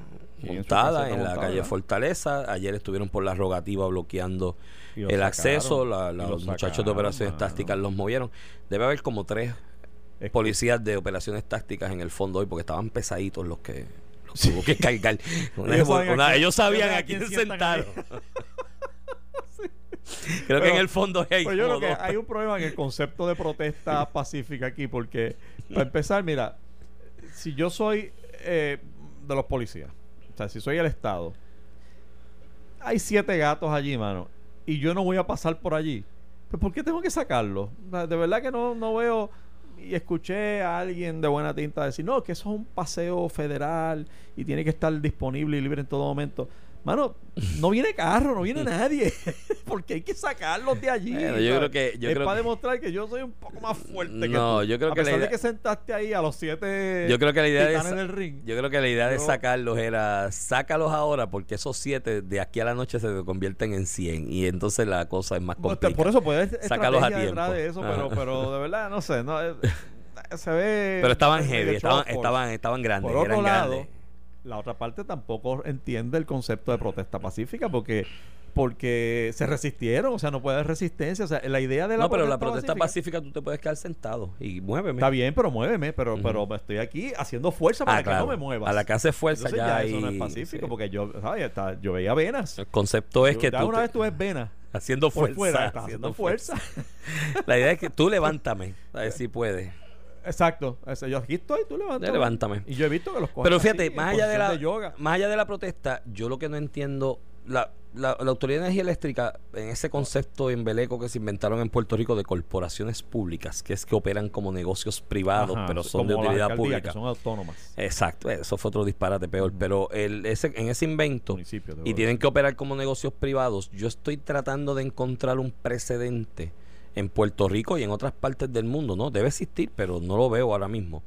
montada en la montada, calle ¿verdad? Fortaleza. Ayer estuvieron por la rogativa bloqueando el sacaron, acceso. La- la- los muchachos de operaciones tácticas los movieron. Debe haber como tres Es que- policías de operaciones tácticas en el fondo hoy porque estaban pesaditos los que los tuvo que cargar. Una- Ellos saben a una- quién- ellos sabían a quién quién sentaron. Creo que en el fondo hay Pero yo como creo que hay un problema en el concepto de protesta pacífica aquí, porque para empezar, mira, si yo soy eh, de los policías, o sea, si soy el Estado, hay siete gatos allí, mano, y yo no voy a pasar por allí. Pues ¿por qué tengo que sacarlo? De verdad que no, no veo... Y escuché a alguien de buena tinta decir, no, que eso es un paseo federal y tiene que estar disponible y libre en todo momento. Mano, no viene carro, no viene nadie. Porque hay que sacarlos de allí. Bueno, yo creo que- yo es creo para que- demostrar que yo soy un poco más fuerte que No, tú. yo creo a que la pesar de idea- que sentaste ahí a los siete Yo creo que la idea de ring. Yo creo que la idea de sacarlos era sácalos ahora porque esos siete de aquí a la noche se convierten en 100 y entonces la cosa es más Bueno, complicada. por eso puede ser Sácalos a tiempo. de eso, pero, Ajá. pero de verdad, no sé, no, eh, se ve... Pero estaban heavy, estaban, estaban, estaban grandes, Por otro eran lado, grandes. La otra parte tampoco entiende el concepto de protesta pacífica porque porque se resistieron, o sea, no puede haber resistencia, o sea, la idea de la No, pero la protesta pacífica tú te puedes quedar sentado y muéveme. Está bien, pero muéveme, pero, pero estoy aquí haciendo fuerza para Ah, que claro. no me muevas. A la que hace fuerza Entonces ya, ya, eso no es pacífico, sí. porque yo, ¿sabes? Está- yo veía venas. El concepto es Yo- que tú una te- vez tú ves venas haciendo fuerza, fuera, haciendo fuerza. La idea es que tú levántame, a ver si puedes. Exacto. Yo aquí estoy, tú levántame. Levántame. Y yo he visto que los cogen Pero fíjate, más allá de la yoga. más allá de la protesta, yo lo que no entiendo la, la, la Autoridad de Energía Eléctrica en ese concepto embeleco que se inventaron en Puerto Rico de corporaciones públicas, que es que operan como negocios privados, Ajá, pero son de utilidad pública. que son autónomas. Exacto, eso fue otro disparate peor, pero el, ese, en ese invento y tienen que operar como negocios privados, yo estoy tratando de encontrar un precedente en Puerto Rico y en otras partes del mundo, ¿no? Debe existir, pero no lo veo ahora mismo,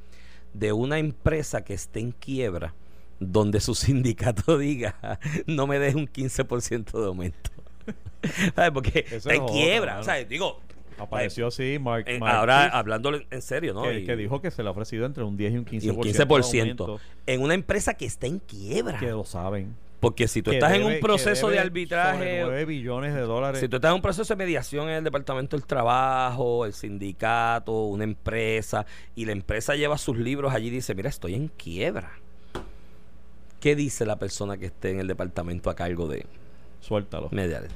de una empresa que esté en quiebra donde su sindicato diga no me deje un 15% de aumento. ¿Sabes? Porque Eso está es en quiebra. O sea, digo, Apareció así Mark, en- Mark ahora hablando en serio, ¿no? que, Y- que dijo que se le ha ofrecido entre un 10 y un 15%. y un de 15% aumento, en una empresa que está en quiebra. que lo saben. Porque si tú estás en un proceso de arbitraje 9 billones de dólares. Si tú estás en un proceso de mediación en el Departamento del Trabajo, el sindicato, una empresa, y la empresa lleva sus libros allí y dice, mira, estoy en quiebra. ¿Qué dice la persona que esté en el departamento a cargo de Suéltalo. mediar?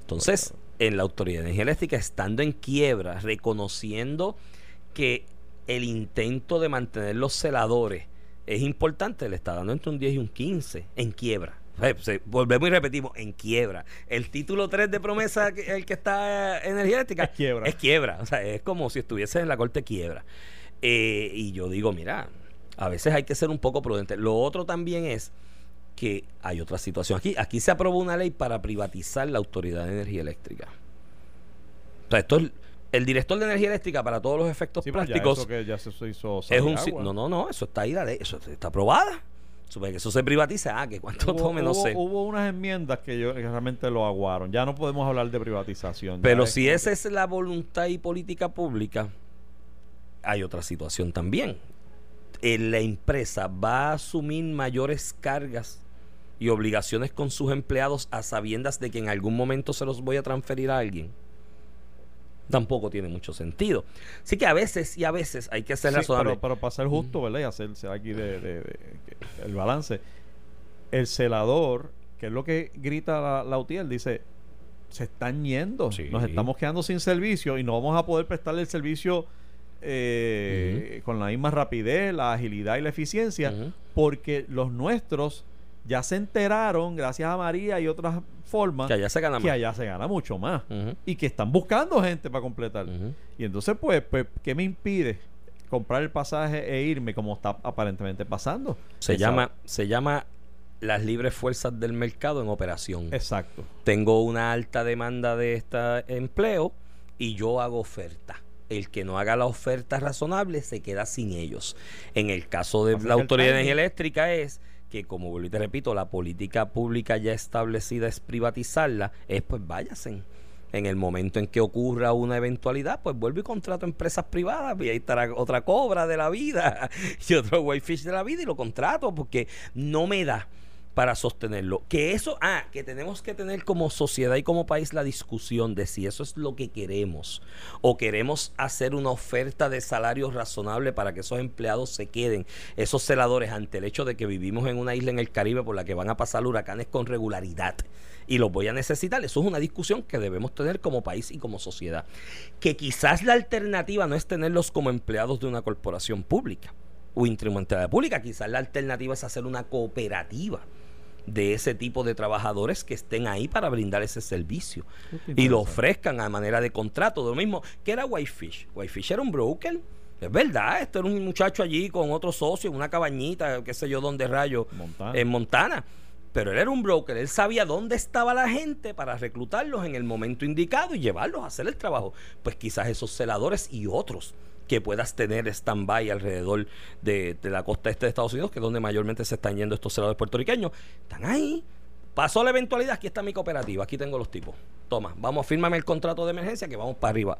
Entonces, en la Autoridad de Energía Eléctrica, estando en quiebra, reconociendo que el intento de mantener los celadores es importante, le está dando entre un 10 y un 15 en quiebra. Eh, volvemos y repetimos, en quiebra. El título 3 de promesa, el que está en energía eléctrica, Es quiebra. Es quiebra. O sea, es como si estuviese en la corte quiebra. Eh, y yo digo, mira, a veces hay que ser un poco prudente. Lo otro también es que hay otra situación. Aquí, aquí se aprobó una ley para privatizar la Autoridad de Energía Eléctrica. O sea, esto es el director de energía eléctrica para todos los efectos Sí, prácticos eso que ya se hizo es un si- agua. no no no eso está ahí la ley eso está aprobada que eso se privatiza, ah, que cuánto Hubo, tome, no hubo- sé. hubo unas enmiendas que yo que realmente lo aguaron. Ya no podemos hablar de privatización. Pero si esa es la voluntad y política pública, hay otra situación también. Eh, la empresa va a asumir mayores cargas y obligaciones con sus empleados a sabiendas de que en algún momento se los voy a transferir a alguien. Tampoco tiene mucho sentido. Así que a veces y a veces hay que ser Sí, razonable. pero, pero para ser justo, ¿verdad? Y hacerse aquí de, de- de- que- el balance. El celador, que es lo que grita la, la UTIEL, dice, se están yendo, Sí. nos estamos quedando sin servicio y no vamos a poder prestarle el servicio eh, con la misma rapidez, la agilidad y la eficiencia, porque los nuestros ya se enteraron, gracias a María y otras formas, que allá se gana que más. allá se gana mucho más y que están buscando gente para completar. Y entonces, pues, pues, ¿qué me impide comprar el pasaje e irme como está aparentemente pasando? Se llama, se llama las libres fuerzas del mercado en operación. Exacto. tengo una alta demanda de este empleo y yo hago oferta. El que no haga la oferta razonable se queda sin ellos. En el caso de la Autoridad de Energía Eléctrica es que, como vuelvo y te repito, la política pública ya establecida es privatizarla, es pues váyanse. En el momento en que ocurra una eventualidad, pues vuelvo y contrato empresas privadas y ahí estará otra cobra de la vida y otro whitefish de la vida y lo contrato porque no me da para sostenerlo. Que eso, ah, que tenemos que tener como sociedad y como país la discusión de si eso es lo que queremos o queremos hacer una oferta de salario razonable para que esos empleados se queden, esos celadores, ante el hecho de que vivimos en una isla en el Caribe por la que van a pasar huracanes con regularidad y los voy a necesitar. Eso es una discusión que debemos tener como país y como sociedad. Que quizás la alternativa no es tenerlos como empleados de una corporación pública o instrumentalidad pública, quizás la alternativa es hacer una cooperativa de ese tipo de trabajadores que estén ahí para brindar ese servicio y lo ofrezcan a manera de contrato. De lo mismo que era Whitefish. Whitefish era un broker. Es verdad, esto era un muchacho allí con otro socio en una cabañita, qué sé yo, donde rayo, Montana. en Montana. Pero él era un broker, él sabía dónde estaba la gente para reclutarlos en el momento indicado y llevarlos a hacer el trabajo. Pues quizás esos celadores y otros que puedas tener stand-by alrededor de, de la costa este de Estados Unidos, que es donde mayormente se están yendo estos celadores puertorriqueños, están ahí. Pasó la eventualidad, aquí está mi cooperativa, aquí tengo los tipos. Toma, vamos, fírmame el contrato de emergencia que vamos para arriba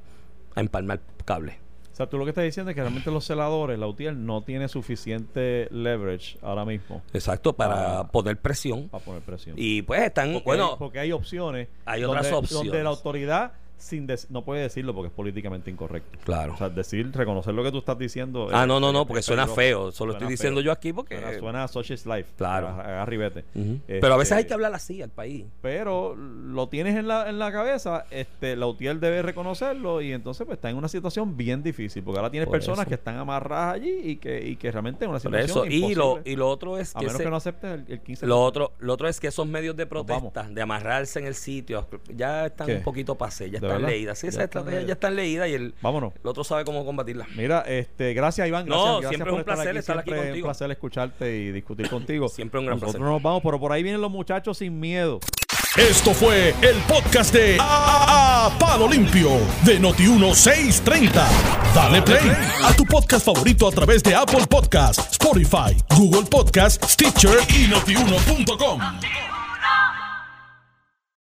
a empalmar cable. O sea, tú lo que estás diciendo es que realmente los celadores, la UTIEL, no tiene suficiente leverage ahora mismo Exacto, para Ah. poner presión. para poner presión. Y pues están, porque, bueno, hay, porque hay opciones. hay otras donde, opciones. Donde la autoridad sin no puede decirlo porque es políticamente incorrecto. claro. O sea, decir, reconocer lo que tú estás diciendo. Ah, es- no, no, no, porque suena feo. Eso lo Suena estoy diciendo feo. yo aquí porque. Suena, suena a Socialist Life. Claro. A. Este, Pero a veces hay que hablar así al país. Pero lo tienes en la, en la cabeza, este, la UTIEL debe reconocerlo y entonces pues está en una situación bien difícil porque ahora tienes Por personas eso. que están amarradas allí y que, y que realmente es una Por situación. Y lo, y lo otro es a que. menos que no aceptes el, el 15%. lo otro, lo otro es que esos medios de protesta, de amarrarse en el sitio, ya están ¿Qué? un poquito pasé, ya ¿De están verdad? leídas. Sí, Ya esas estrategias ya están leídas y el, Vámonos. el otro sabe cómo combatirlas. Mira, este, gracias Iván, No, gracias, gracias siempre por es un placer estar aquí siempre es contigo. un placer escucharte y discutir contigo. Siempre un gran Nosotros placer. nos vamos, pero por ahí vienen los muchachos sin miedo. Esto fue el podcast de A, A- Palo Limpio de Noti1630. Dale play a tu podcast favorito a través de Apple Podcasts, Spotify, Google Podcasts, Stitcher y notiuno.com.